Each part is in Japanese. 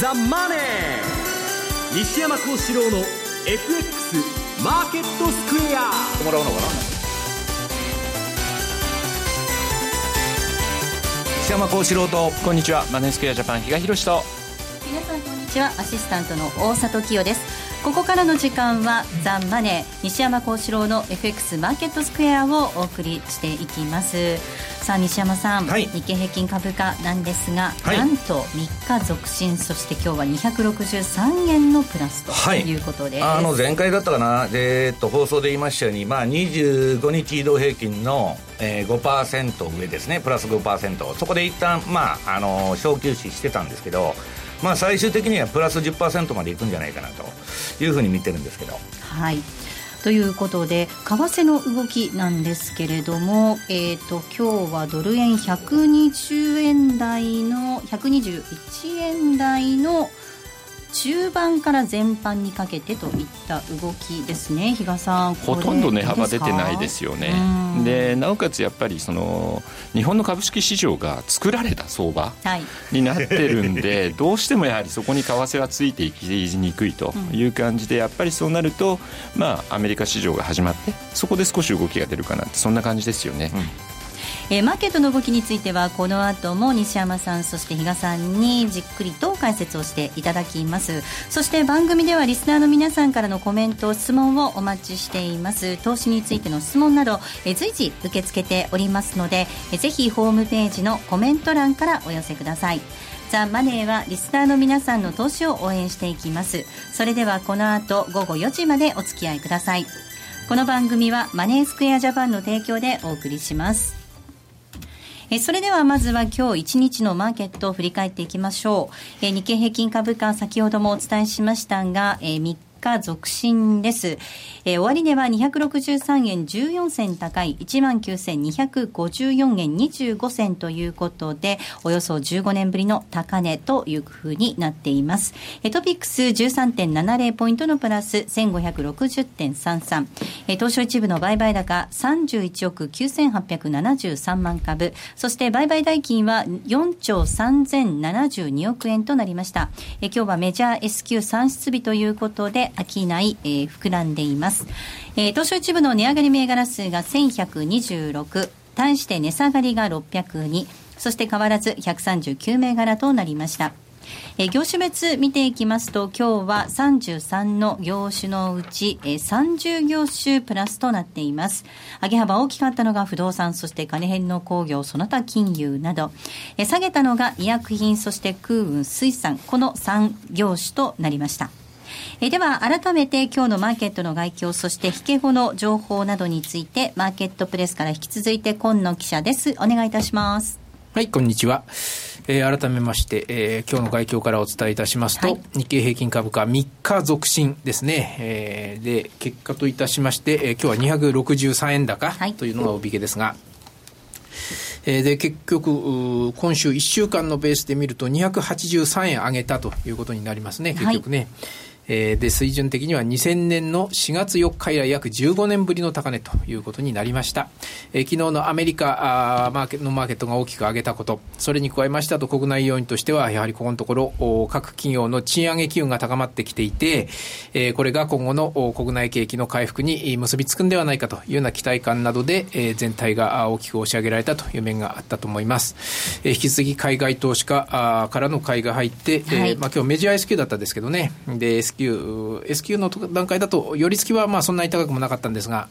ザ・マネー」西山幸四郎の FX マーケットスクエア。もらうのかな？西山幸四郎と。こんにちは。マネースクエアジャパン比嘉宏と。皆さんこんにちは。アシスタントの大里清です。ここからの時間はザ・マネー。西山幸四郎の FX マーケットスクエアをお送りしていきますさあ西山さん、はい、日経平均株価なんですが、はい、なんと3日続伸そして今日は263円のプラスとい。うことです、はい、あの前回だったかな、えー、っと放送で言いましたように、まあ、25日移動平均の、えー、5%上ですね。プラス5%そこで一旦まああの小休止してたんですけどまあ、最終的にはプラス10%までいくんじゃないかなというふうに見てるんですけど。はいということで為替の動きなんですけれども、えーと、今日はドル円120円台の121円台の中盤から全般にかけてといった動きですね、比嘉さん、ほとんど値幅出てないですよね、でなおかつやっぱりその日本の株式市場が作られた相場になってるんで、はい、どうしてもやはりそこに為替はついていきにくいという感じで、やっぱりそうなると、まあ、アメリカ市場が始まって、そこで少し動きが出るかなって、そんな感じですよね。うんえー、マーケットの動きについてはこの後も西山さんそして比嘉さんにじっくりと解説をしていただきます。そして番組ではリスナーの皆さんからのコメント質問をお待ちしています。投資についての質問など、えー、随時受け付けておりますので、えー、ぜひホームページのコメント欄からお寄せください。ザ・マネーはリスナーの皆さんの投資を応援していきます。それではこの後午後4時までお付き合いください。この番組はマネースクエアジャパンの提供でお送りします。えそれではまずは今日一日のマーケットを振り返っていきましょう。え日経平均株価先ほどもお伝えしましたが、え3日続伸です。えー、終値は263円14銭高い19,254円25銭ということで、およそ15年ぶりの高値というふうになっています。えー、トピックス13.70ポイントのプラス1560.33。えー、東証一部の売買高31億9873万株。そして売買代金は4兆3072億円となりました。えー、今日はメジャー S q 算出日ということで、商い、えー、膨らんでいます。えー、東証一部の値上がり銘柄数が1126、対して値下がりが602、そして変わらず139銘柄となりました。え業種別見ていきますと、今日は33の業種のうち、え30業種プラスとなっています。上げ幅大きかったのが不動産、そして金編の工業、その他金融など、え下げたのが医薬品、そして空運、水産、この3業種となりました。えでは改めて今日のマーケットの概況そして引け後の情報などについてマーケットプレスから引き続いて今野記者です。お願いいたします。はいこんにちは。えー、改めまして、えー、今日の概況からお伝えいたしますと、はい、日経平均株価3日続伸ですね、えー、で結果といたしまして、えー、今日は263円高というのがおびけですが、はいえー、で、結局、今週1週間のベースで見ると283円上げたということになりますね、結局ね。はいえー、で、水準的には2000年の4月4日以来約15年ぶりの高値ということになりました。えー、昨日のアメリカあーマーケのマーケットが大きく上げたこと、それに加えましたと国内要因としては、やはりここのところ、各企業の賃上げ機運が高まってきていて、えー、これが今後の国内景気の回復に結びつくんではないかというような期待感などで、えー、全体が大きく押し上げられたという面があったと思います。えー、引き続き海外投資家あからの買いが入って、はい、えー、まあ今日メジャー S q だったんですけどね、で、q S q の段階だと、寄り付きはまあそんなに高くもなかったんですが、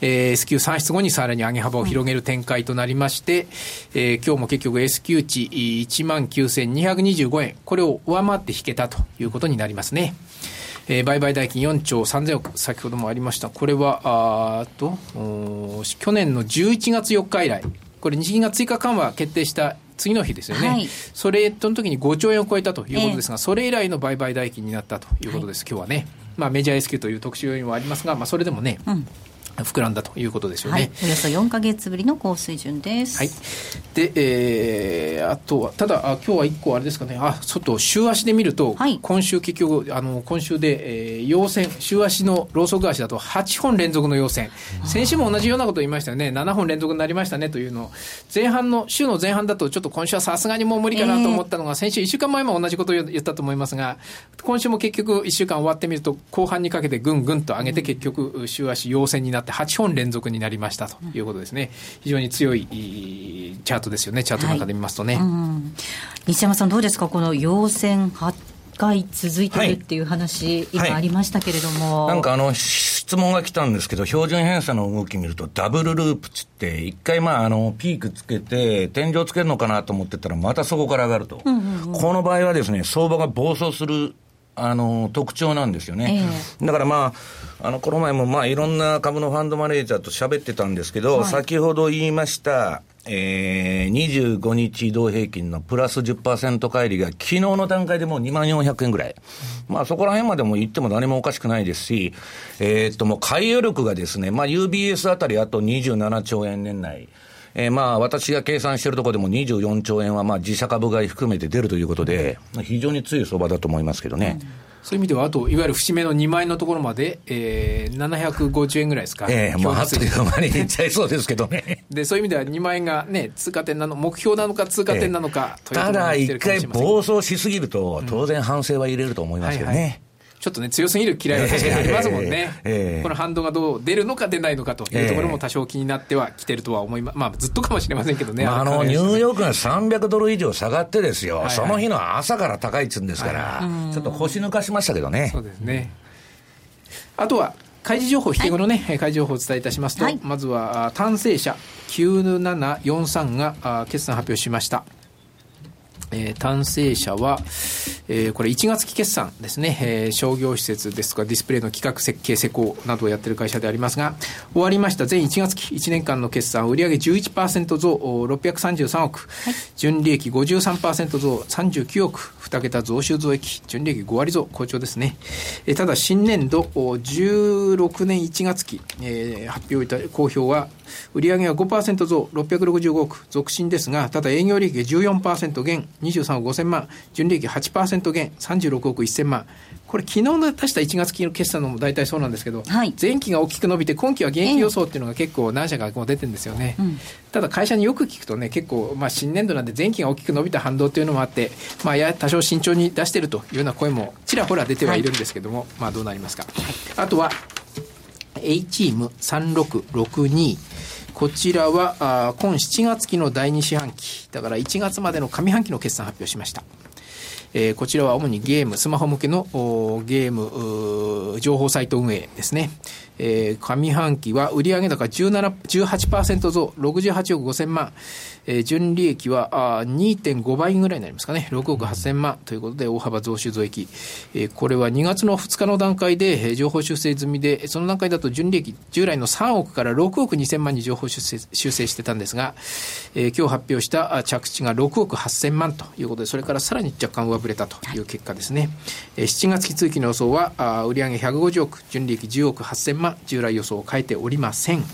えー、S q 算出後にさらに上げ幅を広げる展開となりまして、えー、今日も結局 S q 値1万9225円、これを上回って引けたということになりますね。えー、売買代金4兆3000億、先ほどもありました。これは、あと、去年の11月4日以来、これ日銀が追加緩和決定した次の日ですよね、はい、それとの時に5兆円を超えたということですが、えー、それ以来の売買代金になったということです、はい、今日はね、まあ、メジャー S q という特殊要因はありますが、まあ、それでもね、うん膨らんだということですよね、はい、およそ4か月ぶりの高水準です。はい、で、えー、あとは、ただ、あ今日は1個あれですかね、あちょっと週足で見ると、はい、今週結局、あの今週で、えー、陽線、週足のローソク足だと8本連続の陽線、先週も同じようなこと言いましたよね、7本連続になりましたねというの。を、前半の、週の前半だと、ちょっと今週はさすがにもう無理かなと思ったのが、えー、先週1週間前も同じことを言ったと思いますが、今週も結局、1週間終わってみると、後半にかけてぐんぐんと上げて、結局、週足陽線になって、8本連続になりましたということですね、非常に強いチャートですよね、チャートの中で見ますとね。はい。うん、西山さん、どうですか、この陽線8回続いてるっていう話、はい、今ありましたけれども。はい、なんかあの、質問が来たんですけど、標準偏差の動き見ると、ダブルループつって、一回まあ、あの、ピークつけて、天井つけるのかなと思ってたら、またそこから上がると。うんうんうん、この場合はですね、相場が暴走するあの特徴なんですよね、えー、だからまあ、あのこの前もまあいろんな株のファンドマネージャーと喋ってたんですけど、はい、先ほど言いました、えー、25日移動平均のプラス10%乖離が、昨日の段階でもう2万400円ぐらい、まあ、そこら辺までも言っても何もおかしくないですし、えー、っともう買い余力がですね、まあ、UBS あたりあと27兆円年内。えー、まあ私が計算しているところでも24兆円はまあ自社株買い含めて出るということで、非常に強い相場だと思いますけどね。うんそういう意味では、あと、いわゆる節目の2万円のところまで、えー、750円ぐらいですか？ええー、もうあっという間にいっちゃいそうですけどね。で、そういう意味では2万円がね、通過点なの、目標なのか通過点なのか、えー、ただ、一回暴走しすぎると、当然反省は入れると思いますけどね。うんはいはいちょっとね、強すぎる嫌いは確かにありますもんね。えー、この反動がどう出るのか出ないのかというところも多少気になってはきてるとは思います。まあ、ずっとかもしれませんけどね。まあ、あの、ニューヨークが300ドル以上下がってですよ、はいはい、その日の朝から高いっつうんですから、はいちょっと腰抜かしましたけどね。そうですね。あとは、開示情報、引け後のね、はい、開示情報をお伝えいたしますと、はい、まずは、単成者9743が決算発表しました。えー、単成者は、えー、これ1月期決算ですね、えー、商業施設ですとかディスプレイの企画設計施工などをやっている会社でありますが、終わりました。全1月期1年間の決算、売上11%増633億、はい、純利益53%増39億、2桁増収増益、純利益5割増、好調ですね。えー、ただ新年度16年1月期、えー、発表いた公表は、売上は5%増665億、続伸ですが、ただ営業利益が14%減、23億5000万、純利益8%減、36億1000万。これ、昨日出した1月期の決算のも大体そうなんですけど、はい、前期が大きく伸びて、今期は減益予想っていうのが結構何社かもう出てるんですよね。うん、ただ、会社によく聞くとね、結構、まあ、新年度なんで前期が大きく伸びた反動っていうのもあって、まあ、や多少慎重に出してるというような声もちらほら出てはいるんですけども、はい、まあ、どうなりますか。あとは、A チーム3662こちらはあ今7月期の第2四半期だから1月までの上半期の決算発表しました。えー、こちらは主にゲーム、スマホ向けのゲーム情報サイト運営ですね。えー、上半期は売上高17 18%増、68億5000万。えー、純利益はあ2.5倍ぐらいになりますかね、6億8000万ということで、大幅増収増益、えー、これは2月の2日の段階で、えー、情報修正済みで、その段階だと純利益、従来の3億から6億2000万に情報修正修正してたんですが、えー、今日発表した着地が6億8000万ということで、それからさらに若干上振れたという結果ですね。えー、7月期通期の予想は、あ売上150億、純利益10億8000万、従来予想を変えておりません。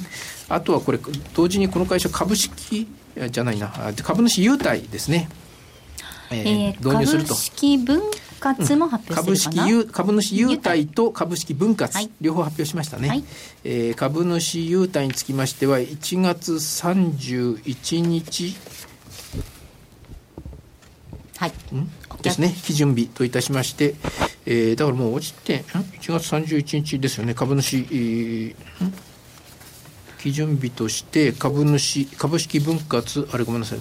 あとはこれ、同時にこの会社株式じゃないな。株主優待ですね、えー、導入すると。株式分割も発表する株式株主優待と株式分割、はい、両方発表しましたね、はい、えー、株主優待につきましては1月31日はい、ですね、基準日といたしまして、えー、だからもう落ちて、1月31日ですよね、株主、えー、基準日として株主株式分割あれごめんなさい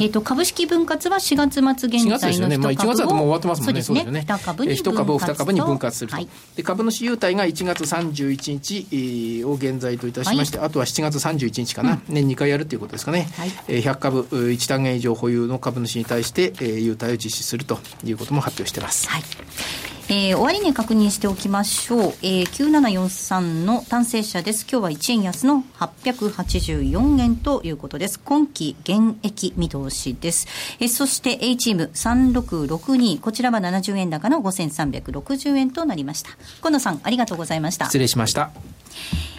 えっ、と株式分割は4月末現在の1ね、まあ、1月だともう終わってますもんね。そうですね。2株に1株を2株に分割すると、はい、で株主優待が1月31日を現在といたしまして、はい、あとは7月31日かな、うん、年2回やるということですかね、はい、100株1単元以上保有の株主に対して、えー、優待を実施するということも発表しています。はいえー、終値確認しておきましょう、えー、9743の単成者です。今日は1円安の884円ということです。今期現役見通しです、えー、そして A チーム3662こちらは70円高の5360円となりました。河野さんありがとうございました。失礼しました。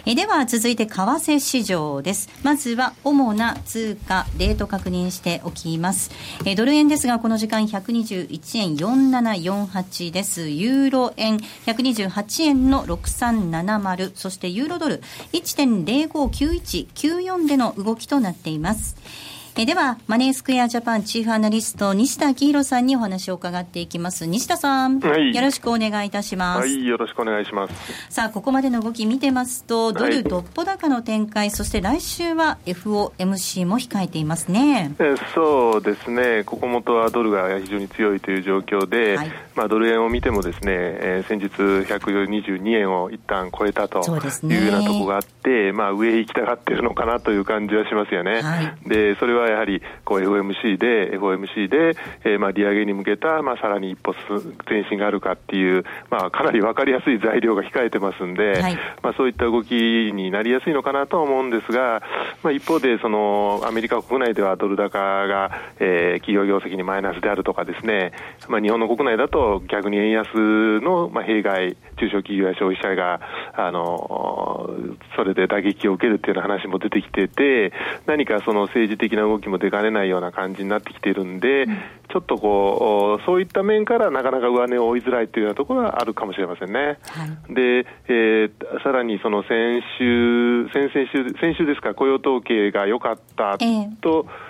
えでは続いて為替市場です。まずは主な通貨、レート確認しておきます。えドル円ですが、この時間121円4748です。ユーロ円128円の6370、そしてユーロドル1.059194での動きとなっています。えでは、マネースクエアジャパンチーフアナリスト、西田明宏さんにお話を伺っていきます。西田さん、はい、よろしくお願いいたします。はい、よろしくお願いします。さあ、ここまでの動き見てますと、ドルどっぽ高の展開、はい、そして来週は FOMC も控えていますね。えそうですね、ここもとはドルが非常に強いという状況で、はい、まあ、ドル円を見てもですね、えー、先日122円を一旦超えたというようなところがあって、まあ、上へ行きたがってるのかなという感じはしますよね。で、それはやはりこう FOMC で、FOMC で、えー、まあ利上げに向けた、まあ、さらに一歩前進があるかっていう、まあ、かなり分かりやすい材料が控えてますんで、はい、まあ、そういった動きになりやすいのかなとは思うんですが、まあ、一方でその、アメリカ国内ではドル高が、えー、企業業績にマイナスであるとかですね、まあ、日本の国内だと逆に円安の、まあ、弊害、中小企業や消費者が、あのそれで打撃を受けるっていうような話も出てきてて、何かその政治的な動きも出かねないような感じになってきているんで、うん、ちょっとこう、そういった面からなかなか上値を追いづらいというようなところはあるかもしれませんね。はい、で、えー、さらにその先週、先々週、先週ですか、雇用統計が良かったと、え。ー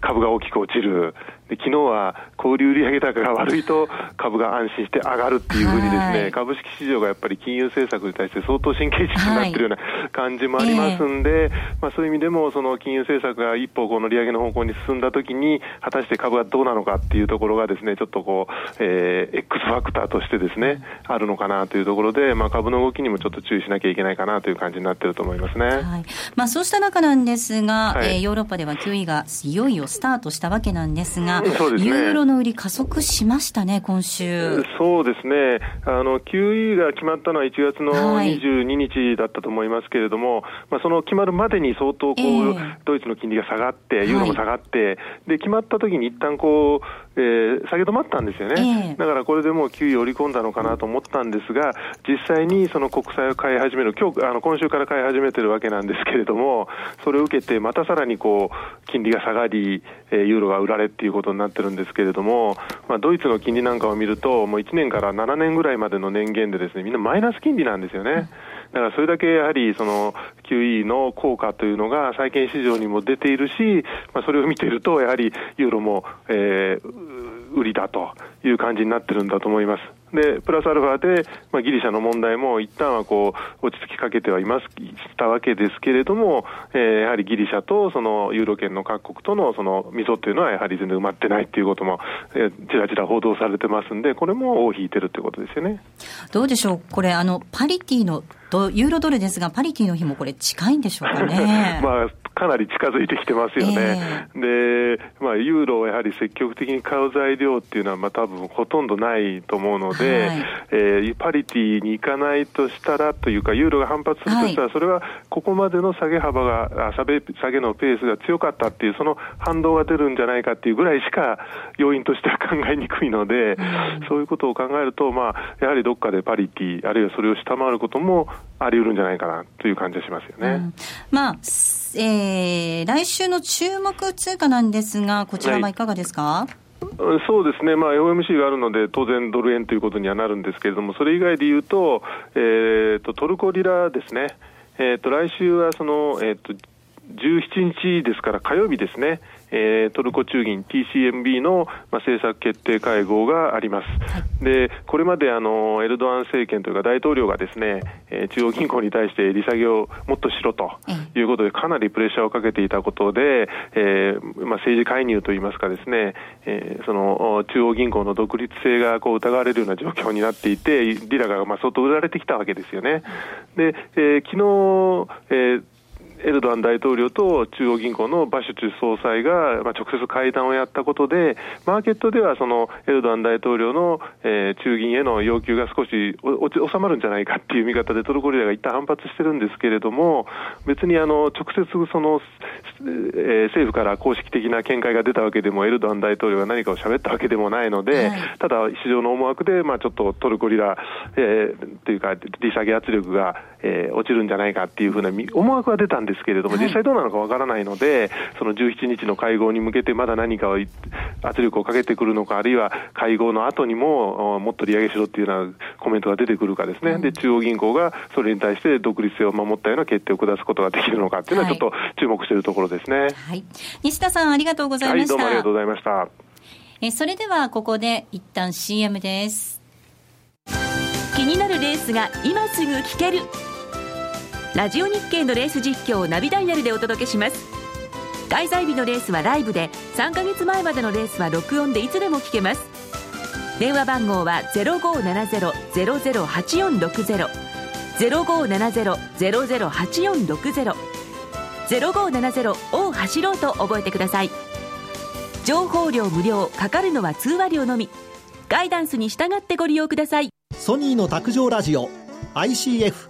株が大きく落ちる、で昨日は小売売上高が悪いと株が安心して上がるっていうふうにですね、株式市場がやっぱり金融政策に対して相当神経質になってるような感じもありますんで、はい。えー、まあ、そういう意味でもその金融政策が一歩この利上げの方向に進んだときに果たして株がどうなのかっていうところがですねちょっとこう、えー、X ファクターとしてですねあるのかなというところで、まあ、株の動きにもちょっと注意しなきゃいけないかなという感じになってると思いますね、はい。まあ、そうした中なんですが、はい、えー、ヨーロッパでは QE がいよいよスタートしたわけなんですが、そうですね、ユーロの売り加速しましたね、今週。そうですね。あの、QE が決まったのは1月の22日だったと思いますけれども、はい、まあ、その決まるまでに相当こう、えー、ドイツの金利が下がって、ユーロも下がって、はい、で、決まった時に一旦こう、えー、下げ止まったんですよね、えー、だからこれでもう9位織り込んだのかなと思ったんですが、実際にその国債を買い始める、今日あの今週から買い始めてるわけなんですけれども、それを受けて、またさらにこう金利が下がり、えー、ユーロが売られっていうことになってるんですけれども、まあ、ドイツの金利なんかを見ると、もう1年から7年ぐらいまでの年限で、ですねみんなマイナス金利なんですよね。うんだからそれだけやはりその QE の効果というのが債券市場にも出ているし、まあ、それを見ていると、やはりユーロも、えー、売りだという感じになってるんだと思います。で、プラスアルファで、まあ、ギリシャの問題も一旦はこう、落ち着きかけてはいます、したわけですけれども、えー、やはりギリシャとそのユーロ圏の各国とのその溝というのはやはり全然埋まってないということも、えー、ちらちら報道されてますんで、これも尾を引いてるということですよね。どうでしょう、これ、あの、パリティのユーロドルですが、パリティの日もこれ、近いんでしょうかね。まあかなり近づいてきてますよね、えー、でまあ、ユーロをやはり積極的に買う材料っていうのは、まあ多分ほとんどないと思うので、はい、えー、パリティに行かないとしたらというか、ユーロが反発するとしたら、それはここまでの下げ幅が、下げ下げのペースが強かったっていう、その反動が出るんじゃないかっていうぐらいしか要因としては考えにくいので、うん、そういうことを考えると、まあ、やはりどっかでパリティ、あるいはそれを下回ることもあり得るんじゃないかなという感じがしますよね。うん、まあえー、来週の注目通貨なんですが、こちらはい。かがですか、はいそうですね、まあ、OMC があるので、当然ドル円ということにはなるんですけれども、それ以外で言うと、えーと、トルコリラですね、えーと、来週はその、えーと17日ですから火曜日ですね、えー、トルコ中銀 TCMB の、まあ、政策決定会合があります。はい、で、これまであのエルドアン政権というか大統領がですね、えー、中央銀行に対して利下げをもっとしろということでかなりプレッシャーをかけていたことで、えー、まあ、政治介入といいますかですね、えー、その中央銀行の独立性がこう疑われるような状況になっていて、リラがまあ相当売られてきたわけですよね。で、えー、昨日、えーエルドアン大統領と中央銀行のバシュチュ総裁が、まあ、直接会談をやったことで、マーケットではそのエルドアン大統領の、えー、中銀への要求が少し収まるんじゃないかっていう見方でトルコリラが一旦反発してるんですけれども、別にあの直接その、えー、政府から公式的な見解が出たわけでも、エルドアン大統領が何かを喋ったわけでもないので、はい、ただ市場の思惑で、まあ、ちょっとトルコリラ、えー、というか、利下げ圧力が、えー、落ちるんじゃないかっていうふうな思惑は出たんですけれども、実際どうなのかわからないので、その17日の会合に向けてまだ何かを圧力をかけてくるのか、あるいは会合の後にももっと利上げしろっていうようなコメントが出てくるかですね、で中央銀行がそれに対して独立性を守ったような決定を下すことができるのかっていうのは、ちょっと注目しているところですね、はい、はい、西田さん、ありがとうございました。はい、どうもありがとうございました。えそれではここで一旦 CM です。気になるレースが今すぐ聞ける。ラジオ日経のレース実況をナビダイヤルでお届けします。開催日のレースはライブで3ヶ月前までのレースは録音でいつでも聞けます。電話番号は0570-008460 0570-008460 0570を走ろうと覚えてください。情報量無料かかるのは通話料のみ。ガイダンスに従ってご利用ください。ソニーの卓上ラジオ ICF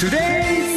Today's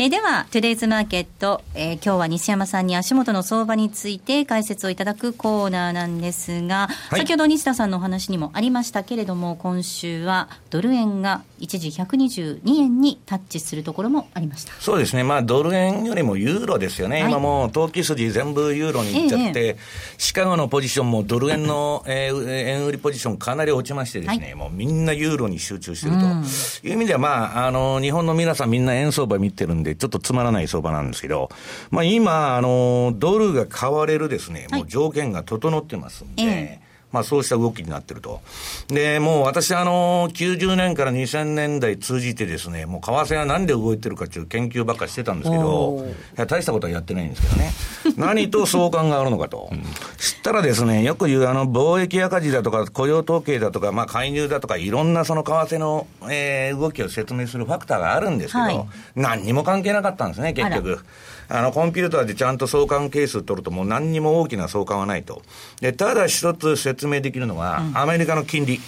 えー、では、トゥデイズマーケット、えー、今日は西山さんに足元の相場について解説をいただくコーナーなんですが、はい、先ほど西田さんのお話にもありましたけれども、今週はドル円が一時122円にタッチするところもありました。そうですね、まあ、ドル円よりもユーロですよね、はい、今もう投機筋全部ユーロにいっちゃって、ええ、シカゴのポジションもドル円の、えー、円売りポジションかなり落ちましてですね、はい、もうみんなユーロに集中してると、うん、いう意味では、まあ、あの日本の皆さんみんな円相場見てるんで、で、ちょっとつまらない相場なんですけど、まあ今、あの、ドルが買われるですね、もう条件が整ってますんで、えーまあそうした動きになってると。で、もう私あの、90年から2000年代通じてですね、もう為替は何で動いてるかっていう研究ばっかしてたんですけど、いや、大したことはやってないんですけどね。何と相関があるのかと。知ったらですね、よく言うあの、貿易赤字だとか雇用統計だとか、まあ介入だとか、いろんなその為替の、えー、動きを説明するファクターがあるんですけど、はい、何にも関係なかったんですね、結局。あの、コンピューターでちゃんと相関係数取るともう何にも大きな相関はないと。で、ただ一つ説明できるのは、アメリカの金利。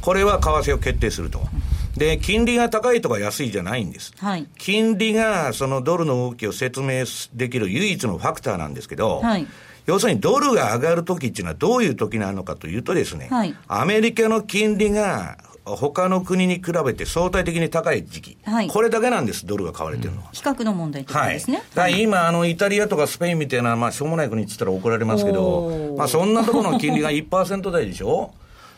これは為替を決定すると。で、金利が高いとか安いじゃないんです。はい、金利がそのドルの動きを説明できる唯一のファクターなんですけど、はい要するにドルが上がるときっていうのはどういうときなのかというとですね、はい、アメリカの金利が他の国に比べて相対的に高い時期、はい、これだけなんです、ドルが買われてるのは。比較の問題ということですね。はい、今あの、イタリアとかスペインみたいな、まあ、しょうもない国って言ったら怒られますけど、まあ、そんなところの金利が1%台でしょ？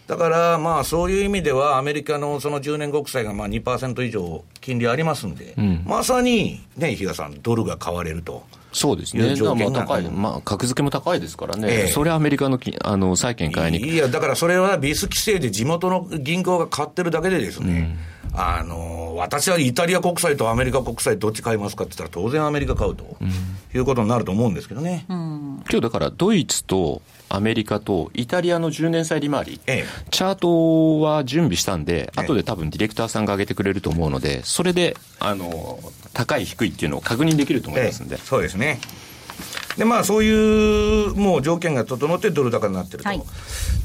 だから、まあ、そういう意味では、アメリカのその10年国債がまあ2%以上金利ありますんで、うん、まさに、ね、比嘉さん、ドルが買われると。そうですね、まあ高い、まあ、格付けも高いですからね、ええ、それはアメリカのあの債券買いに。いや、だからそれはビス規制で地元の銀行が買ってるだけでですね、うん、あの私はイタリア国債とアメリカ国債、どっち買いますかって言ったら、当然アメリカ買うと、うん、いうことになると思うんですけどね。うん、今日だからドイツとアメリカとイタリアの10年債利回り、ええ、チャートは準備したんで、後で多分ディレクターさんが上げてくれると思うので、それで、あの、高い低いっていうのを確認できると思いますんで。え、そうですね。で、まあ、そういう、もう条件が整ってドル高になってると。はい、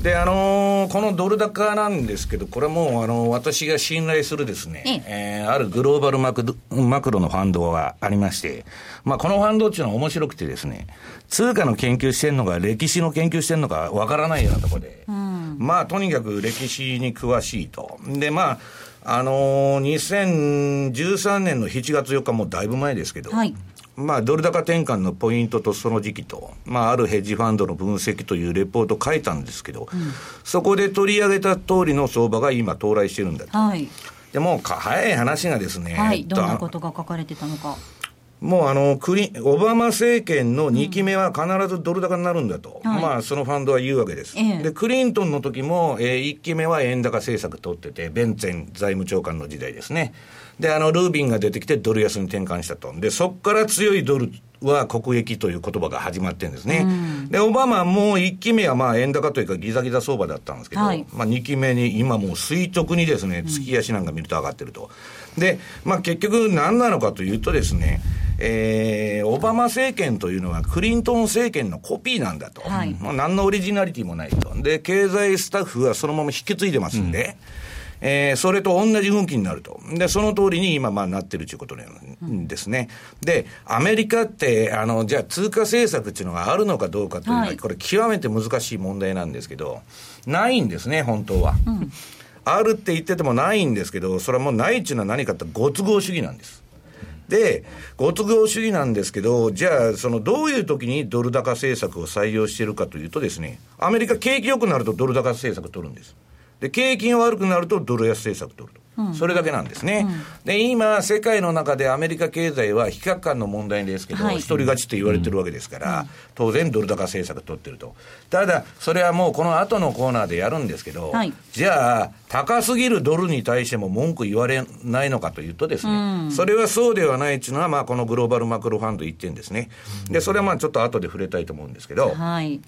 で、あのー、このドル高なんですけど、これはもう、あのー、私が信頼するですね、ええー、あるグローバルマクマクロのファンドがありまして、まあ、このファンドっていうのは面白くてですね、通貨の研究してんのか、歴史の研究してんのかわからないようなところで、うん、まあ、とにかく歴史に詳しいと。で、まあ、あのー、2013年の7月4日もだいぶ前ですけど、はいまあ、ドル高転換のポイントとその時期と、まあ、あるヘッジファンドの分析というレポート書いたんですけど、うん、そこで取り上げた通りの相場が今、到来してるんだと。はい、でも早い話がですね、はい、どんなことが書かれてたのか。もうあのクリオバマ政権の2期目は必ずドル高になるんだと、うん、まあ、そのファンドは言うわけです。で、クリントンの時も、えー、1期目は円高政策取ってて、ベンツェン財務長官の時代ですね。で、あの、ルービンが出てきてドル安に転換したと。で、そこから強いドルは国益という言葉が始まってるんですね。うん、で、オバマも1期目はまあ円高というかギザギザ相場だったんですけど、はい、まあ2期目に今もう垂直にですね、月足なんか見ると上がってると。で、まあ結局何なのかというとですね、えー、オバマ政権というのはクリントン政権のコピーなんだと。はい、まあ何のオリジナリティもないと。で、経済スタッフはそのまま引き継いでますんで、うんえー、それと同じ運気になると。で、その通りに今、まあ、なってるということなんですね。うん、で、アメリカって、あの、じゃあ、通貨政策っていうのがあるのかどうかというのは、はい、これ、極めて難しい問題なんですけど、ないんですね、本当は。うん、あるって言っててもないんですけど、それはもうないっていうのは何かってご都合主義なんです。で、ご都合主義なんですけど、じゃあ、そのどういう時にドル高政策を採用しているかというとですね、アメリカ景気良くなるとドル高政策取るんです。で、景気が悪くなるとドル安政策取ると。それだけなんですね、うん、で今、世界の中でアメリカ経済は比較感の問題ですけど、はい、一人勝ちって言われてるわけですから、うん、当然、ドル高政策取ってると、ただ、それはもうこの後のコーナーでやるんですけど、はい、じゃあ、高すぎるドルに対しても文句言われないのかというとですね、うん、それはそうではないっていうのは、まあ、このグローバルマクロファンド1点ですね、でそれはまあちょっと後で触れたいと思うんですけど。はい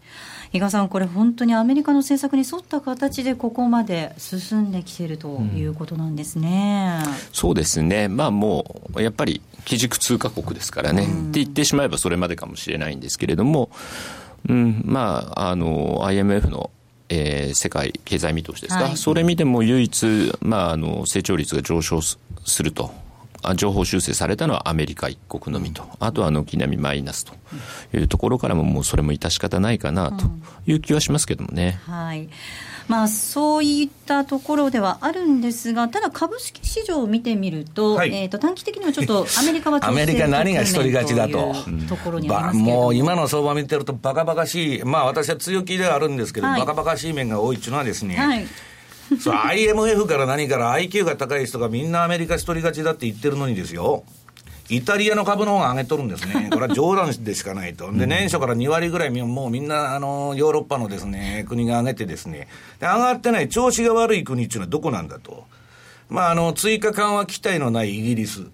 比嘉さん、これ、本当にアメリカの政策に沿った形でここまで進んできているということなんですね、うん、そうですね、まあ、もうやっぱり基軸通貨国ですからね、うん、って言ってしまえばそれまでかもしれないんですけれども、うん、まあ、あの IMF のえー、世界経済見通しですか、はい、それ見ても唯一、まあ、あの成長率が上昇すると情報修正されたのはアメリカ一国のみと、あとは軒並みマイナスというところからも、もうそれも致し方ないかなという気はしますけどもね。うん、はい。まあ、そういったところではあるんですが、ただ株式市場を見てみると、はい、えー、と短期的にはちょっと アメリカはアメリカ何が一人勝ちだと、ところにありますも。う今の相場見てると、ばかばかしい、まあ私は強気ではあるんですけど、はい、バカバカしい面が多いっていうのはですね、はい そう IMF から何から IQ が高い人がみんなアメリカ一人勝ちだって言ってるのにですよ。イタリアの株の方が上げとるんですね。これは冗談でしかないと。で、年初から2割ぐらい、もうみんな、あの、ヨーロッパのですね、国が上げてですね、で上がってない調子が悪い国っていうのはどこなんだと。まあ、あの、追加緩和期待のないイギリス。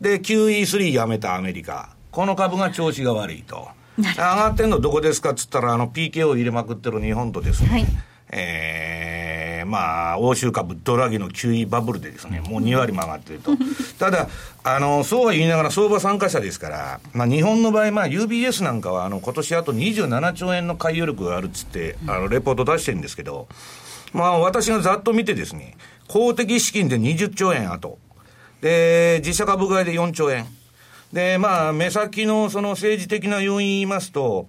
で、QE3 やめたアメリカ。この株が調子が悪いと。上がってんのどこですかっつったら、あの、PKO 入れまくってる日本とですね、はい、えー、まあ、欧州株、ドラギの QE バブルでですね、もう2割も上がってると。ただ、あの、そうは言いながら相場参加者ですから、まあ、日本の場合、まあ、UBS なんかは、あの、今年あと27兆円の買い余力があるっつって、あの、レポート出してるんですけど、まあ、私がざっと見てですね、公的資金で20兆円あと。で、自社株買いで4兆円。で、まあ、目先のその政治的な要因言いますと、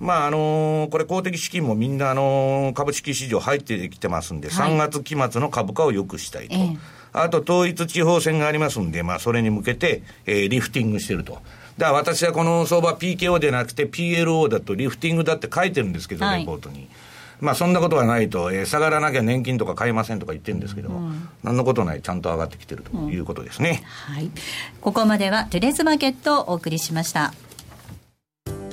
まあ、あのー、これ公的資金もみんな、あのー、株式市場入ってきてますんで、はい、3月期末の株価を良くしたいと。ええ、あと、統一地方選がありますんで、まあ、それに向けて、えー、リフティングしてると。だから私はこの相場 PKO でなくて PLO だとリフティングだって書いてるんですけど、レポートに。まあそんなことはないと、えー、下がらなきゃ年金とか買いませんとか言ってるんですけど、うん、何のことない、ちゃんと上がってきてるということですね。うん、はい。ここまではトゥデズマーケットをお送りしました。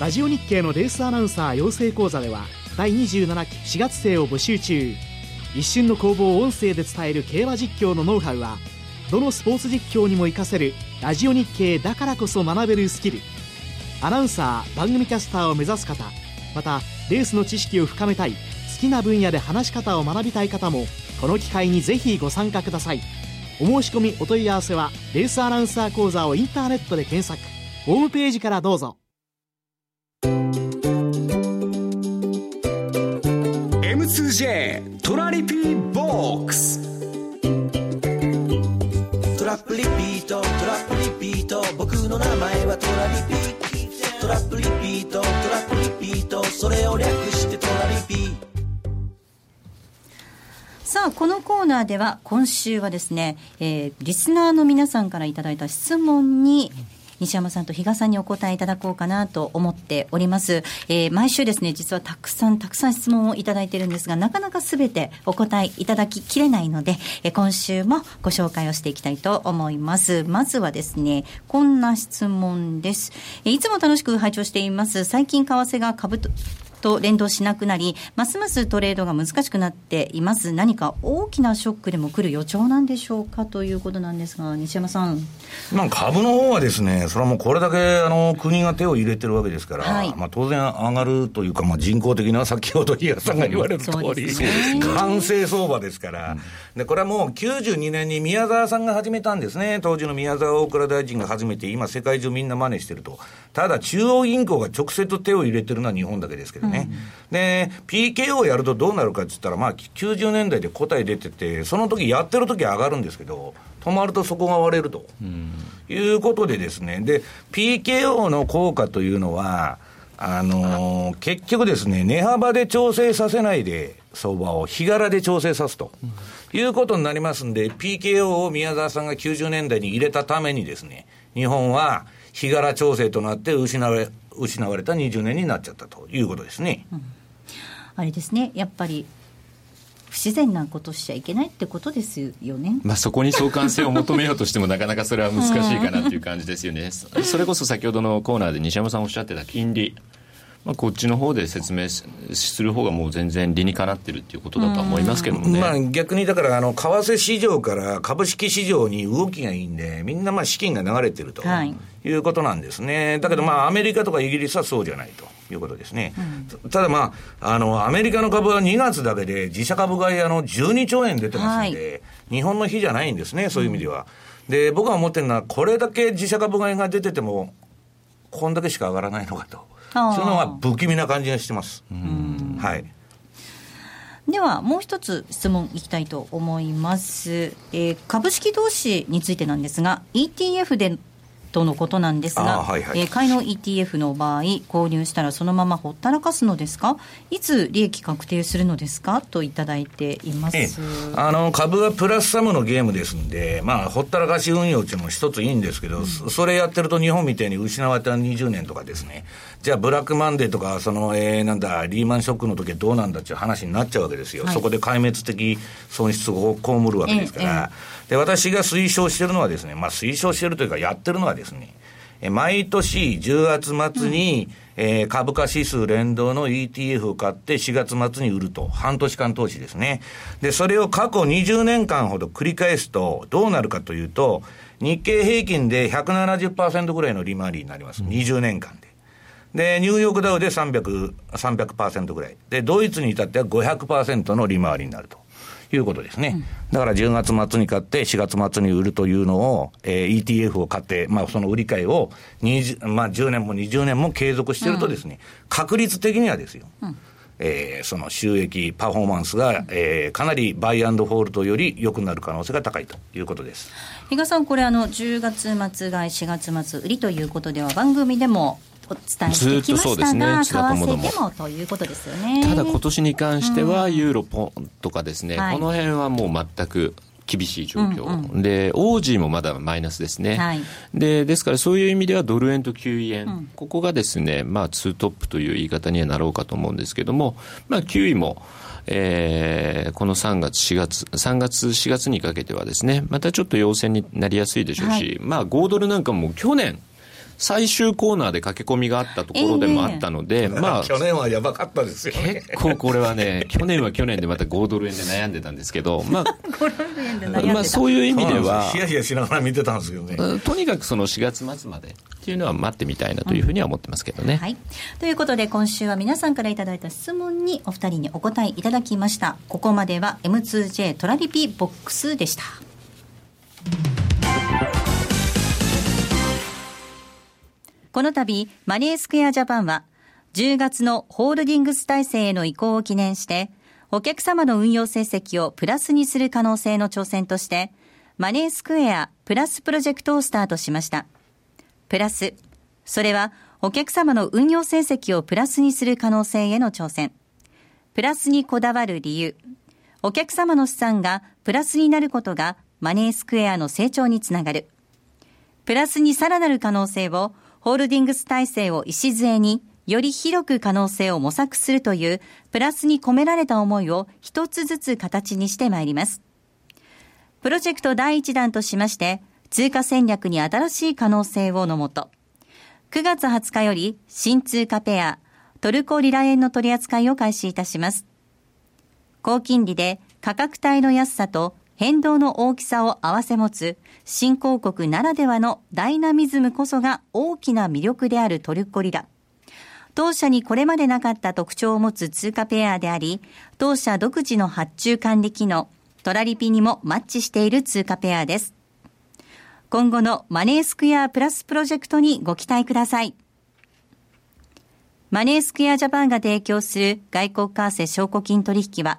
ラジオ日経のレースアナウンサー養成講座では第27期4月生を募集中。一瞬の攻防を音声で伝える競馬実況のノウハウはどのスポーツ実況にも活かせるラジオ日経だからこそ学べるスキル。アナウンサー番組キャスターを目指す方またレースの知識を深めたい好きな分野で話し方を学びたい方もこの機会にぜひご参加ください。お申し込みお問い合わせはレースアナウンサー講座をインターネットで検索。ホームページからどうぞ。2J トラリピーボックストラップリピートトラップリピート僕の名前はトラリピトラップリピートトラップリピートそれを略してトラリピさあこのコーナーでは今週はですね、えー、リスナーの皆さんからいただいた質問に西山さんと比嘉さんにお答えいただこうかなと思っております。えー、毎週ですね、実はたくさんたくさん質問をいただいてるんですが、なかなか全てお答えいただききれないので、えー、今週もご紹介をしていきたいと思います。まずはですね、こんな質問です。えー、いつも楽しく拝聴しています。最近為替が株とと連動しなくなり、ますますトレードが難しくなっています。何か大きなショックでも来る予兆なんでしょうかということなんですが、西山さん。まあ、株の方はですね、それはもうこれだけあの国が手を入れてるわけですから、はい、まあ、当然上がるというか、まあ、人工的な、先ほど比嘉さんが言われる通り、完成相場ですから、でこれはもう92年に宮沢さんが始めたんですね、当時の宮沢大蔵大臣が始めて、今、世界中みんな真似してると。ただ、中央銀行が直接手を入れてるのは日本だけですけどね。ね。で、PKO やるとどうなるかって言ったら、まあ、90年代で答え出てて、その時やってる時は上がるんですけど、止まるとそこが割れると、いうことでですね、で、PKO の効果というのは、あのー、結局ですね、値幅で調整させないで、相場を日柄で調整さすと、いうことになりますんで、PKO を宮沢さんが90年代に入れたためにですね、日本は日柄調整となって失われ失われた20年になっちゃったということですね。うん、あれですねやっぱり不自然なことしちゃいけないってことですよね。まあそこに相関性を求めようとしてもなかなかそれは難しいかなという感じですよね。それこそ先ほどのコーナーで西山さんおっしゃってた金利。まあ、こっちの方で説明する方がもう全然理にかなってるっていうことだと思いますけどもね。まあ、逆にだからあの、為替市場から株式市場に動きがいいんで、みんなまあ資金が流れてるということなんですね。だけどまあ、アメリカとかイギリスはそうじゃないと。いうことですね。うん、ただまあ、あの、アメリカの株は2月だけで自社株買いあの12兆円出てますんで、はい、日本の日じゃないんですね、そういう意味では。うん、で、僕が思ってるのは、これだけ自社株買いが出てても、こんだけしか上がらないのかと。そのは不気味な感じがしてます。はい。ではもう一つ質問いきたいと思います、えー、株式投資についてなんですが ETF でとのことなんですが、はいはい、えー、買いの ETF の場合、購入したらそのままほったらかすのですか、いつ利益確定するのですか？といただいています、ええ、あの株はプラスサムのゲームですんで、まあ、ほったらかし運用っていうのも一ついいんですけど、うん、それやってると日本みたいに失われた20年とかですね、じゃあブラックマンデーとか、その、えー、なんだ、リーマンショックの時はどうなんだっていう話になっちゃうわけですよ。はい、そこで壊滅的損失を被るわけですから。え、で、私が推奨してるのはですね、まあ推奨してるというかやってるのはですね、毎年10月末に、うん、えー、株価指数連動の ETF を買って4月末に売ると。半年間投資ですね。で、それを過去20年間ほど繰り返すと、どうなるかというと、日経平均で170%ぐらいの利回りになります。うん、20年間で。で、ニューヨークダウで300、300%ぐらい。で、ドイツに至っては500%の利回りになると。いうことですね。だから10月末に買って4月末に売るというのを、えー、ETF を買って、まあその売り買いを20、まあ10年も20年も継続してるとですね、うん、確率的にはですよ。うんえー、その収益、パフォーマンスが、えー、かなりバイアンドフォールドより良くなる可能性が高いということです比嘉さん、これあの、10月末買い、4月末売りということでは、番組でもお伝えしてきましたが、ね、為替でもということですよね。ただ今年に関しては、ユーロポンとかですね、うん、この辺はもう全く厳しい状況、うんうん、で、オージーもまだマイナスですね、はい、でですからそういう意味ではドル円と9円、うん、ここがですね、まあ、ツートップという言い方にはなろうかと思うんですけれども、まあ、9位も、えー、この3月、4月、3月、4月にかけてはですね、またちょっと陽線になりやすいでしょうし、はい、まあ、5ドルなんかも去年、最終コーナーで駆け込みがあったところでもあったので、えー、まあ、去年はやばかったですよ、ね、結構これはね、去年は去年でまた5ドル円で悩んでたんですけど、まあ、まあ、そういう意味では、ヒヤヒヤしながら見てたんですけどね。とにかくその4月末までっていうのは待ってみたいなというふうには思ってますけどね。うん、はい。ということで、今週は皆さんからいただいた質問にお二人にお答えいただきました。ここまでは M2J トラリピボックスでした。この度、マネースクエアジャパンは、10月のホールディングス体制への移行を記念して、お客様の運用成績をプラスにする可能性の挑戦として、マネースクエアプラスプロジェクトをスタートしました。プラス、それはお客様の運用成績をプラスにする可能性への挑戦。プラスにこだわる理由。お客様の資産がプラスになることがマネースクエアの成長につながる。プラスにさらなる可能性を、ホールディングス体制を礎に、より広く可能性を模索するという、プラスに込められた思いを一つずつ形にしてまいります。プロジェクト第1弾としまして、通貨戦略に新しい可能性をのもと、9月20日より新通貨ペア、トルコリラ円の取り扱いを開始いたします。高金利で価格帯の安さと変動の大きさを併せ持つ新興国ならではのダイナミズムこそが大きな魅力であるトルコリラ。当社にこれまでなかった特徴を持つ通貨ペアであり、当社独自の発注管理機能、トラリピにもマッチしている通貨ペアです。今後のマネースクエアプラスプロジェクトにご期待ください。マネースクエアジャパンが提供する外国為替証拠金取引は、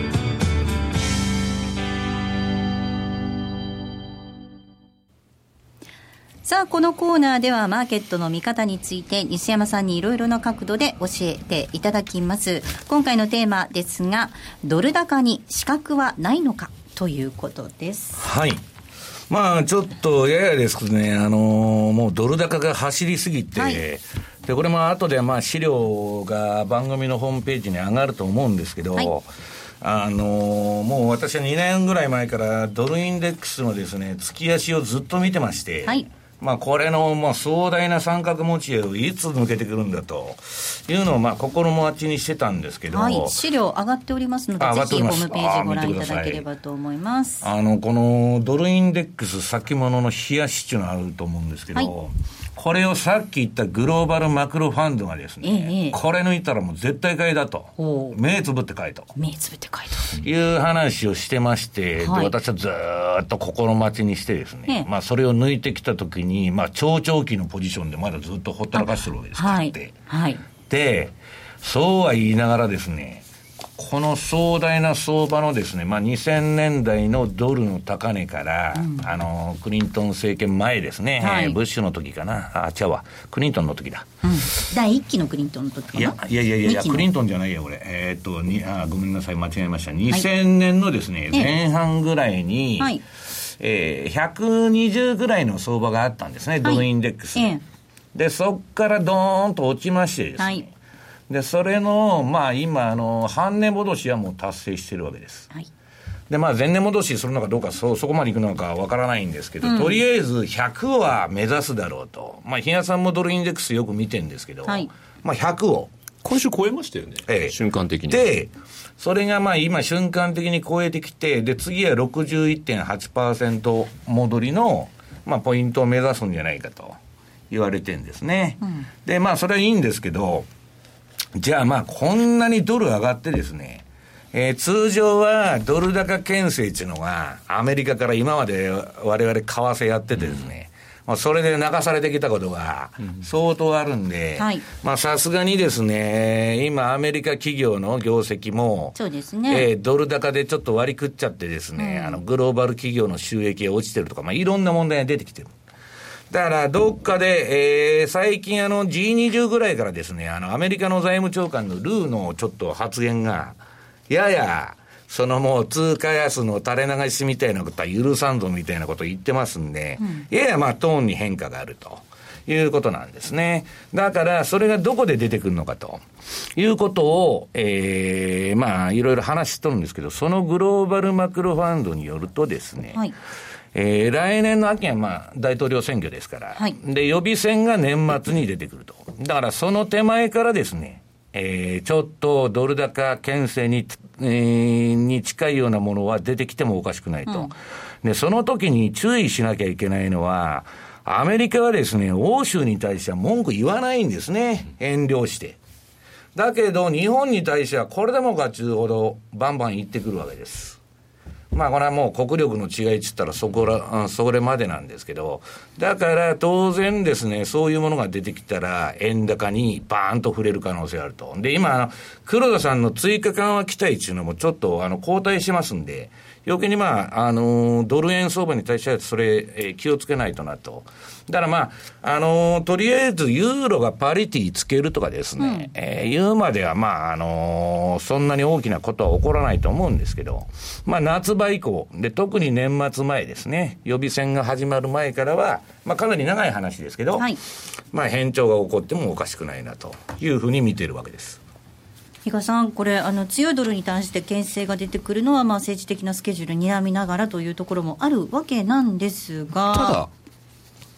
さあ、このコーナーではマーケットの見方について西山さんにいろいろな角度で教えていただきます。今回のテーマですが、ドル高に資格はないのかということです。はい。まあ、ちょっとややですけどね、あのー、もうドル高が走りすぎて、はい、で、これも後でまあ資料が番組のホームページに上がると思うんですけど、はいあのー、もう私は2年ぐらい前からドルインデックスのですね、月足をずっと見てまして、はいまあ、これの、まあ、壮大な三角持ち絵をいつ抜けてくるんだというのを、まあ、心待ちにしてたんですけど、はい、資料上がっておりますので、ぜひホームページご覧いただければと思います。あのこのドルインデックス先物の冷やしっていうのがあると思うんですけど、はいこれをさっき言ったグローバルマクロファンドがですね、ええ、これ抜いたらもう絶対買いだと。目つぶって買いと。目つぶって買いと。いう話をしてまして、はい、私はずっと心待ちにしてですね、え、まあそれを抜いてきたときに、まあ長長期のポジションでまだずっとほったらかしてるわけですから、はい、はい。で、そうは言いながらですね、この壮大な相場のですね、まあ、2000年代のドルの高値から、うん、あの、クリントン政権前ですね、はい、ブッシュの時かな、あ、違うわ、クリントンの時だ。うん、第1期のクリントンの時かな。いやいやいやいや、クリントンじゃないや、俺。えー、っとにあ、ごめんなさい、間違えました。2000年のですね、はい、前半ぐらいに、はい、えー、120ぐらいの相場があったんですね、ドルインデックス。で、そっからドーンと落ちましてですね、で、それの、まあ今、あの、半値戻しはもう達成してるわけです。はい。で、まあ前年戻しするのかどうか、そ、そこまでいくのかわからないんですけど、うん、とりあえず100は目指すだろうと。まあ、日野さんもドルインデックスよく見てるんですけど、はい、まあ100を。今週超えましたよね。ええ、瞬間的に。で、それがまあ今瞬間的に超えてきて、で、次は61.8%戻りの、まあポイントを目指すんじゃないかと言われてるんですね。うん、で、まあそれはいいんですけど、じゃあまあこんなにドル上がってですね、えー、通常はドル高牽制っていうのが、アメリカから今まで我々為替やっててですね、うん、まあ、それで流されてきたことが相当あるんで、まあさすがにですね、今アメリカ企業の業績も、そうですね。えー、ドル高でちょっと割り食っちゃってですね、うん、あのグローバル企業の収益が落ちてるとか、まあいろんな問題が出てきてる。だから、どっかで、えー、最近あの G20 ぐらいからですね、あの、アメリカの財務長官のルーのちょっと発言が、やや、そのもう通貨安の垂れ流しみたいなことは許さんぞみたいなことを言ってますんで、うん、ややまあトーンに変化があると。いうことなんですね。だから、それがどこで出てくるのかということを、ええー、まあ、いろいろ話しとるんですけど、そのグローバルマクロファンドによるとですね、はいえー、来年の秋はまあ大統領選挙ですから、はい、で予備選が年末に出てくると、だからその手前からですね、えー、ちょっとドル高牽制に、えー、に近いようなものは出てきてもおかしくないと。うん、で、その時に注意しなきゃいけないのは、アメリカはですね、欧州に対しては文句言わないんですね。遠慮して。だけど、日本に対してはこれでもかっちゅうほどバンバン言ってくるわけです。まあこれはもう国力の違いっつったらそこら、それまでなんですけど、だから当然ですね、そういうものが出てきたら円高にバーンと触れる可能性があると。で、今、黒田さんの追加緩和期待っていうのもちょっとあの後退しますんで、余計にまあ、あのー、ドル円相場に対してはそれ、えー、気をつけないとなと。だからまあ、あのー、とりあえずユーロがパリティつけるとかですね、うん、えー、言うまではまあ、あのー、そんなに大きなことは起こらないと思うんですけど、まあ夏場以降、で、特に年末前ですね、予備選が始まる前からは、まあかなり長い話ですけど、はい、まあ変調が起こってもおかしくないなというふうに見ているわけです。比嘉さん、これあの、強いドルに対して牽制が出てくるのは、まあ、政治的なスケジュールにらみながらというところもあるわけなんですが。ただ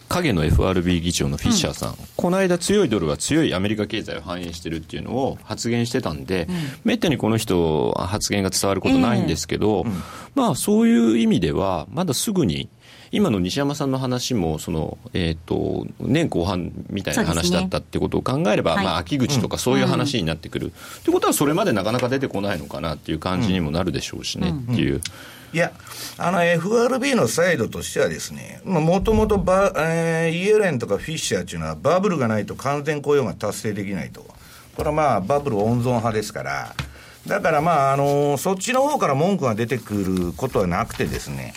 影の FRB 議長のフィッシャーさん、うん、この間、強いドルは強いアメリカ経済を反映してるっていうのを発言してたんで、うん、めったにこの人、発言が伝わることないんですけど、えーうん、まあ、そういう意味では、まだすぐに今の西山さんの話もその、えーと、年後半みたいな話だったってことを考えれば、ね、まあ、秋口とかそういう話になってくる、うん、ってことはそれまでなかなか出てこないのかなっていう感じにもなるでしょうしね、っていう。いや、あの FRB のサイドとしてはですね、もともとバ、えー、イエレンとかフィッシャーっていうのはバブルがないと完全雇用が達成できないと。これはまあバブル温存派ですから、だからまあ、あのー、そっちの方から文句が出てくることはなくてですね、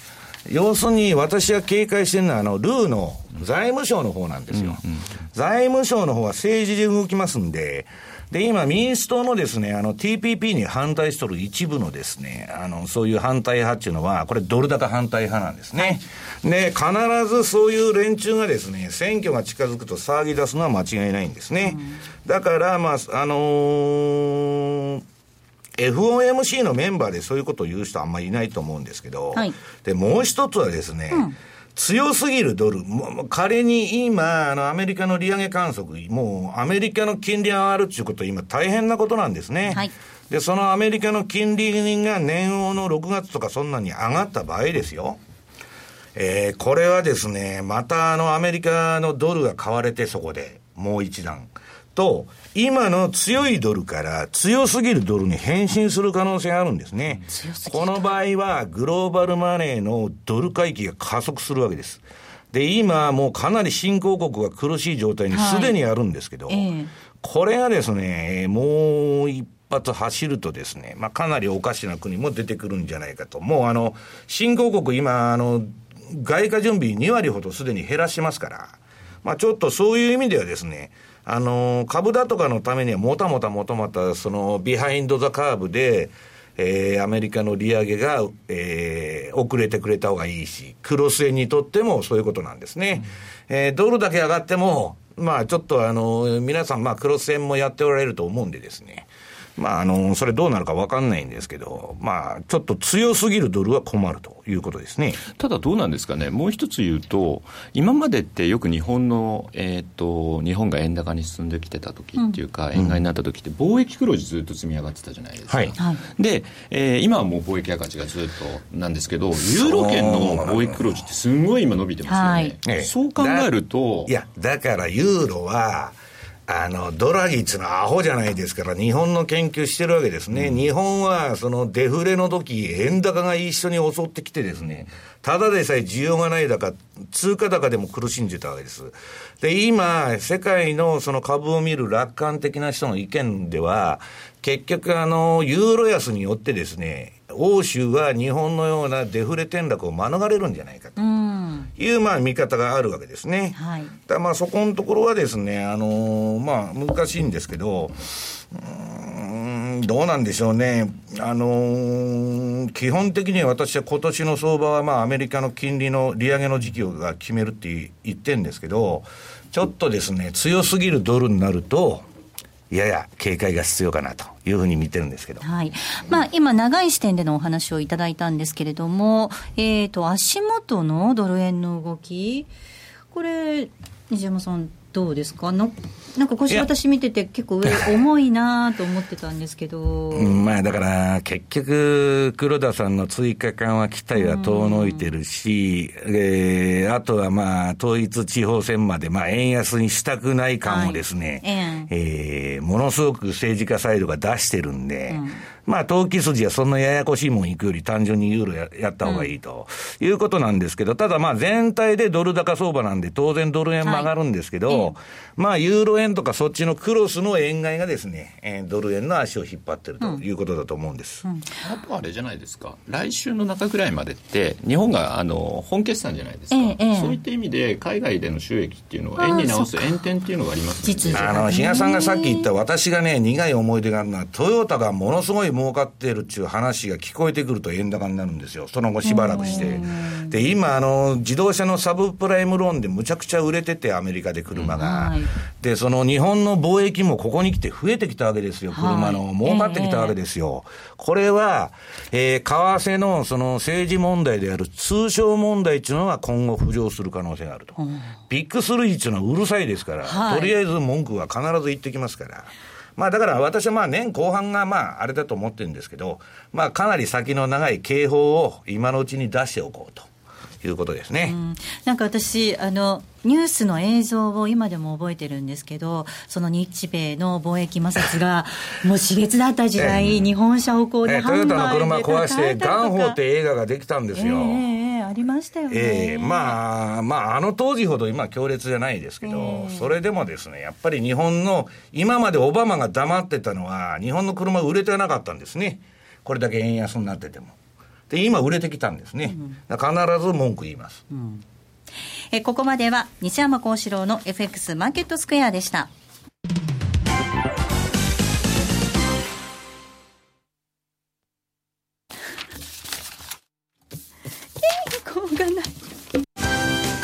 要するに私が警戒してるのは、あの、ルーの財務省の方なんですよ。うんうん、財務省の方は政治で動きますんで、で、今、民主党のですね、あの、TPP に反対しとる一部のですね、あの、そういう反対派っていうのは、これ、ドル高反対派なんですね。で、必ずそういう連中がですね、選挙が近づくと騒ぎ出すのは間違いないんですね。だから、まあ、あのー FOMC のメンバーでそういうことを言う人あんまりいないと思うんですけど、はい、で、もう一つはですね、うん強すぎるドル、仮に今、あの、アメリカの利上げ観測、もうアメリカの金利が上がるっていうことは今大変なことなんですね。はい、で、そのアメリカの金利が年王の6月とかそんなに上がった場合ですよ。えー、これはですね、またあのアメリカのドルが買われてそこでもう一段。と、今の強いドルから強すぎるドルに変身する可能性があるんですね。この場合は、グローバルマネーのドル回帰が加速するわけです。で、今もうかなり新興国が苦しい状態にすでにあるんですけど、はいえー、これがですね、もう一発走るとですね、まあかなりおかしな国も出てくるんじゃないかと。もうあの、新興国今、あの、外貨準備2割ほどすでに減らしますから、まあちょっとそういう意味ではですね、あの、株だとかのためにはもたもたもたもた、その、 behind the curve で、えー、アメリカの利上げが、えー、遅れてくれた方がいいし、クロス円にとってもそういうことなんですね。うん、えー、ドルだけ上がっても、まあちょっとあの、皆さんまあクロス円もやっておられると思うんでですね。まあ、あの、それどうなるか分かんないんですけど、まあ、ちょっと強すぎるドルは困るということですね。ただどうなんですかね、もう一つ言うと、今までってよく日本の、えっ、ー、と、日本が円高に進んできてた時っていうか、うん、円買いになった時って貿易黒字ずっと積み上がってたじゃないですか。はい、で、えー、今はもう貿易赤字がずっとなんですけど、ユーロ圏の貿易黒字ってすごい今伸びてますよね。はい、そう考えると。いや、だからユーロは、あの、ドラギっつうのはアホじゃないですから、日本の研究してるわけですね。うん、日本は、そのデフレの時、円高が一緒に襲ってきてですね、ただでさえ需要がない高、通貨高でも苦しんでたわけです。で、今、世界のその株を見る楽観的な人の意見では、結局あの、ユーロ安によってですね、欧州は日本のようなデフレ転落を免れるんじゃないかと。いう、まあ、見方があるわけですね。はい、だまあそこのところはですね、あのまあ、難しいんですけど、うんどうなんでしょうね、あのー、基本的に私は今年の相場は、まあ、アメリカの金利の利上げの時期が決めるって言ってるんですけど、ちょっとですね、強すぎるドルになると、やや警戒が必要かなというふうに見てるんですけど。はい。まあ、今、長い視点でのお話をいただいたんですけれども、えっ、ー、と、足元のドル円の動き、これ、西山さん、どうですか？ななんか腰私見てて結構上重いなと思ってたんですけど、うん、まあだから結局黒田さんの追加緩和期待は遠のいてるし、えー、あとはまあ統一地方選までまあ円安にしたくない感をですね、はい、えー、ものすごく政治家サイドが出してるんで、うんまあ、投機筋はそんなややこしいもん行くより単純にユーロややった方がいいと、いうことなんですけど、ただまあ全体でドル高相場なんで当然ドル円曲がるんですけど、はい、まあユーロ円とかそっちのクロスの円買いがですね、えー、ドル円の足を引っ張ってるということだと思うんです。うん。うん、あとあれじゃないですか、来週の中ぐらいまでって、日本があの本決算じゃないですか、ええ、そういった意味で海外での収益っていうのは円に直す円転っていうのがありますので、あの、比嘉さんがさっき言った私がね、苦い思い出があるのは、トヨタがものすごい儲かってるっていう話が聞こえてくると円高になるんですよ。その後しばらくして。で、今、あの、自動車のサブプライムローンでむちゃくちゃ売れてて、アメリカで車が。で、その日本の貿易もここに来て増えてきたわけですよ。車の。儲かってきたわけですよ。これは、えー、為替のその政治問題である通商問題っていうのは今後浮上する可能性があると。ビッグスリーっていうのはうるさいですから、とりあえず文句は必ず言ってきますから。まあだから私はまあ年後半がまああれだと思ってるんですけど、まあかなり先の長い警報を今のうちに出しておこうと。いうことですね、うん、なんか私あのニュースの映像を今でも覚えてるんですけど、その日米の貿易摩擦が、もう熾烈だった時代、日本車をこう、ね、トヨタの車壊して、ガンホーって映画ができたんですよ。えー、ありましたよね。えー、まあ、まあ、あの当時ほど今強烈じゃないですけど、えー、それでもですね、やっぱり日本の、今までオバマが黙ってたのは、日本の車売れてなかったんですね。これだけ円安になってても。で、今売れてきたんですね。うん、必ず文句言います。うんえここまでは西山幸四郎の FX マーケットスクエアでした。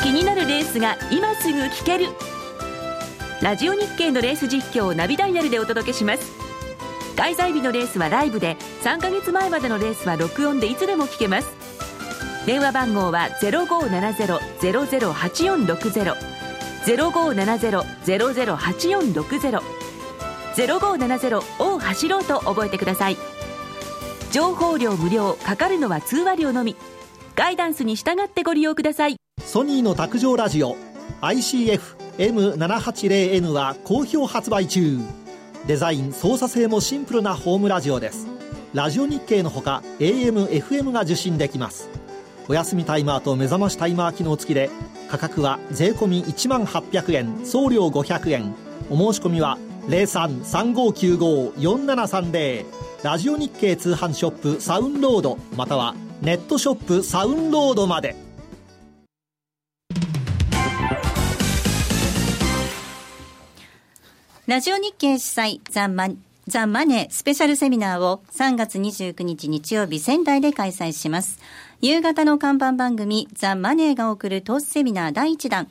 気になるレースが今すぐ聞けるラジオ日経のレース実況をナビダイヤルでお届けします開催日のレースはライブで3ヶ月前までのレースは録音でいつでも聞けます。電話番号は0570-008460 0570-008460 0570を走ろうと覚えてください。情報量無料かかるのは通話料のみ。ガイダンスに従ってご利用ください。ソニーの卓上ラジオ ICF-M780N は好評発売中。デザイン操作性もシンプルなホームラジオです。ラジオ日経のほか AM、FM が受信できます。お休みタイマーと目覚ましタイマー機能付きで価格は税込1万800円送料500円。お申し込みは0335954730ラジオ日経通販ショップサウンロードまたはネットショップサウンロードまで。ラジオ日経主催ザ・マザ・マネースペシャルセミナーを3月29日日曜日仙台で開催します。夕方の看板番組ザ・マネーが送る投資セミナー第1弾。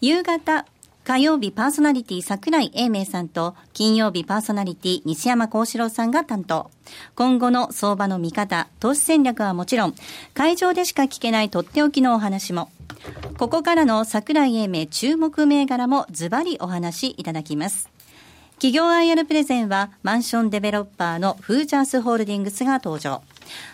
夕方火曜日パーソナリティ桜井英明さんと金曜日パーソナリティ西山幸四郎さんが担当。今後の相場の見方、投資戦略はもちろん、会場でしか聞けないとっておきのお話も。ここからの桜井英明注目銘柄もズバリお話しいただきます。企業 IR プレゼンはマンションデベロッパーのフージャースホールディングスが登場。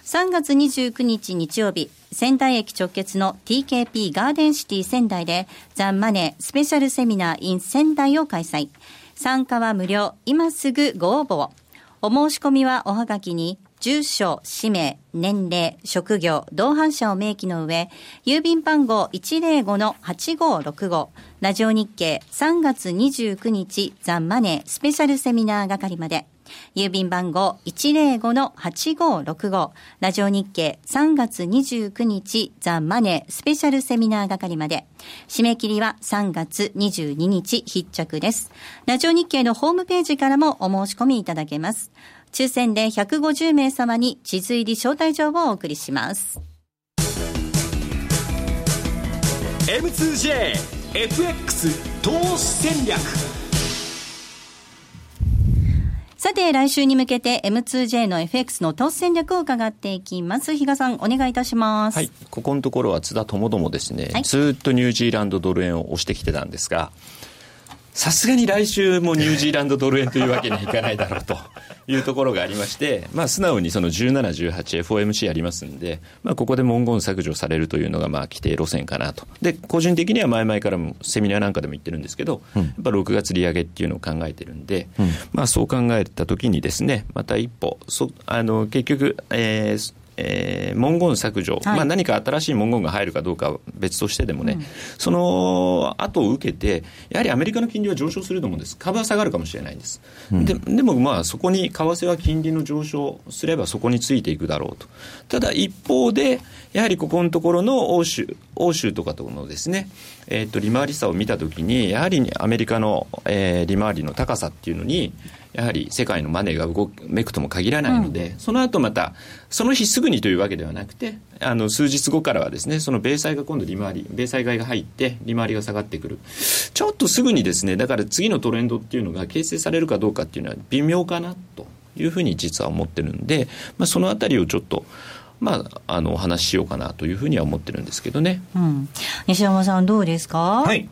3月29日日曜日、仙台駅直結の TKP ガーデンシティ仙台で、ザンマネースペシャルセミナー in 仙台を開催。参加は無料、今すぐご応募を。お申し込みはおはがきに、住所、氏名、年齢、職業、同伴者を明記の上、郵便番号105-8565、ラジオ日経3月29日ザンマネースペシャルセミナー係まで。郵便番号105-8565ラジオ日経3月29日ザ・マネースペシャルセミナー係まで。締め切りは3月22日必着です。ラジオ日経のホームページからもお申し込みいただけます。抽選で150名様に地図入り招待状をお送りします M2JFX 投資戦略さて、来週に向けて M2J の FX の投資戦略を伺っていきます。比嘉さん、お願いいたします。はい。ここのところは津田ともどもですね、はい、ずっとニュージーランドドル円を押してきてたんですが、さすがに来週もニュージーランドドル円というわけにはいかないだろうというところがありまして、まあ、素直にその 1718FOMC ありますんで、まあ、ここで文言削除されるというのがまあ規定路線かなと。で、個人的には前々からもセミナーなんかでも言ってるんですけど、うん、やっぱ6月利上げっていうのを考えてるんで、うん、まあ、そう考えたときにですね、また一歩、そあの結局、えー、えー、文言削除、はい、まあ、何か新しい文言が入るかどうかは別としてでもね、うん、その後を受けて、やはりアメリカの金利は上昇すると思うんです、株は下がるかもしれないんです、うん、ででもまあそこに為替は金利の上昇すればそこについていくだろうと、ただ一方で、やはりここのところの欧州欧州とかとのですね、えー、と利回り差を見たときに、やはりアメリカの、えー、利回りの高さっていうのに、やはり世界のマネーが動めくとも限らないので、うん、その後また、その日すぐにというわけではなくて、あの数日後からはですね、その米債が今度利回り、米債買いが入って、利回りが下がってくる。ちょっとすぐにですね、だから次のトレンドっていうのが形成されるかどうかっていうのは微妙かなというふうに実は思ってるんで、まあ、そのあたりをちょっと、まあ、あのお話ししようかなというふうには思ってるんですけどね、うん、西山さん、どうですか？はい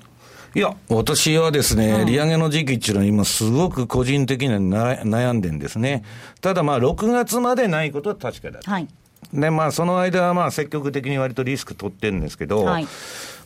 いや、私はですね、うん、利上げの時期っていうのは今すごく個人的には悩んでんですね。ただまあ6月までないことは確かだと。はい。で、まあその間はまあ積極的に割とリスク取ってるんですけど、はい。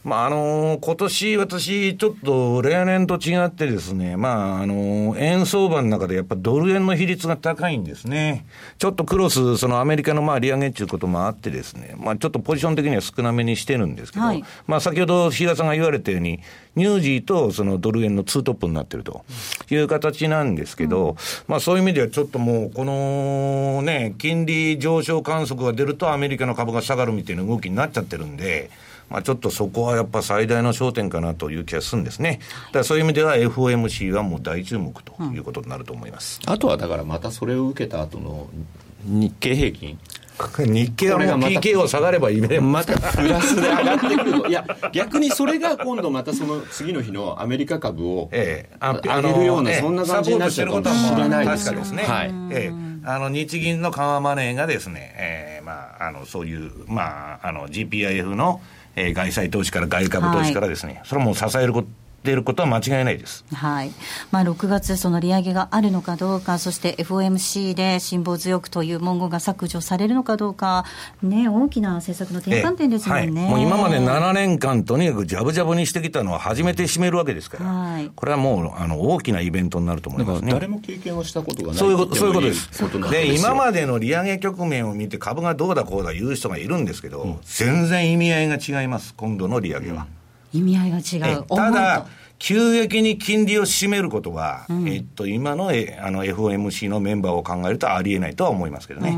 まあ、あのー、今年私、ちょっと例年と違ってですね、まあ、あのー、円相場の中でやっぱドル円の比率が高いんですね。ちょっとクロス、そのアメリカのまあ利上げっていうこともあってですね、まあ、ちょっとポジション的には少なめにしてるんですけど、はい、まあ、先ほど比嘉さんが言われたように、ニュージーとそのドル円のツートップになってるという形なんですけど、うん、まあ、そういう意味ではちょっともう、このね、金利上昇観測が出るとアメリカの株が下がるみたいな動きになっちゃってるんで、まあ、ちょっとそこはやっぱ最大の焦点かなという気がするんですね。だからそういう意味では FOMC はもう大注目ということになると思います。うん、あとはだからまたそれを受けた後の日経平均。日経はもう PK を下がればいいねまたプラスで上がってくる。といや逆にそれが今度またその次の日のアメリカ株を 上げるような、そんな感じになっちゃうかもしれないですよ、ね、はい。ええ。あの日銀の緩和マネーがですね、えーまあ、あのそういう、まあ、あの GPIF のえー、外債投資から外株投資からですね、はい、それはもう支えることていることは間違いないです、はい。まあ、6月、その利上げがあるのかどうか、そして FOMC で辛抱強くという文言が削除されるのかどうか、ね、大きな政策の転換点ですもんね、はい、もう今まで7年間、とにかくじゃぶじゃぶにしてきたのは初めて締めるわけですから、はい、これはもうあの大きなイベントになると思いますね。誰も経験をしたことがないそういうことそういうことです。で、今までの利上げ局面を見て、株がどうだこうだ言う人がいるんですけど、うん、全然意味合いが違います、今度の利上げは。うん意味合いが違う。ただ、急激に金利を締めることは、うん、えっと、今のあの FOMC のメンバーを考えるとありえないとは思いますけどね。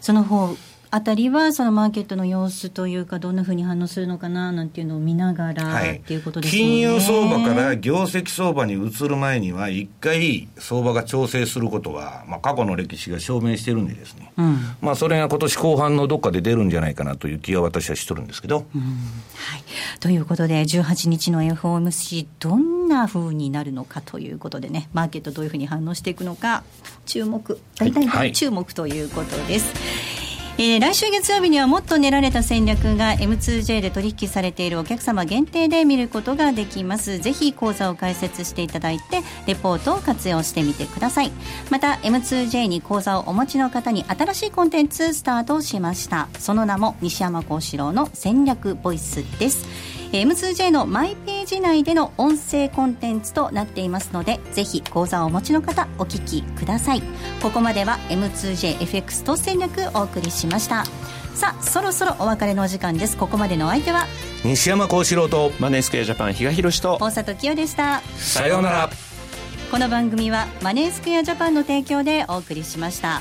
その方あたりは、そのマーケットの様子というか、どんなふうに反応するのかななんていうのを見ながら、はい、っていうことですね。金融相場から業績相場に移る前には、一回相場が調整することは、まあ、過去の歴史が証明してるんでですね、うん、まあ、それが今年後半のどっかで出るんじゃないかなという気は私はしとるんですけど。うん、はい、ということで、18日の FOMC、どんなふうになるのかということでね、マーケットどういうふうに反応していくのか、注目、大体注目ということです。はいえー、来週月曜日にはもっと練られた戦略が M2J で取引されているお客様限定で見ることができます。ぜひ講座を開設していただいてレポートを活用してみてください。また M2J に講座をお持ちの方に新しいコンテンツスタートしました。その名も西山幸四郎の戦略ボイスです。M2J のマイページ内での音声コンテンツとなっていますのでぜひ講座をお持ちの方お聞きください。ここまでは M2JFX と戦略お送りしました。さあそろそろお別れのお時間です。ここまでのお相手は西山幸四郎とマネースクエアジャパン比嘉宏と大里清でした。さようなら。この番組はマネースクエアジャパンの提供でお送りしました。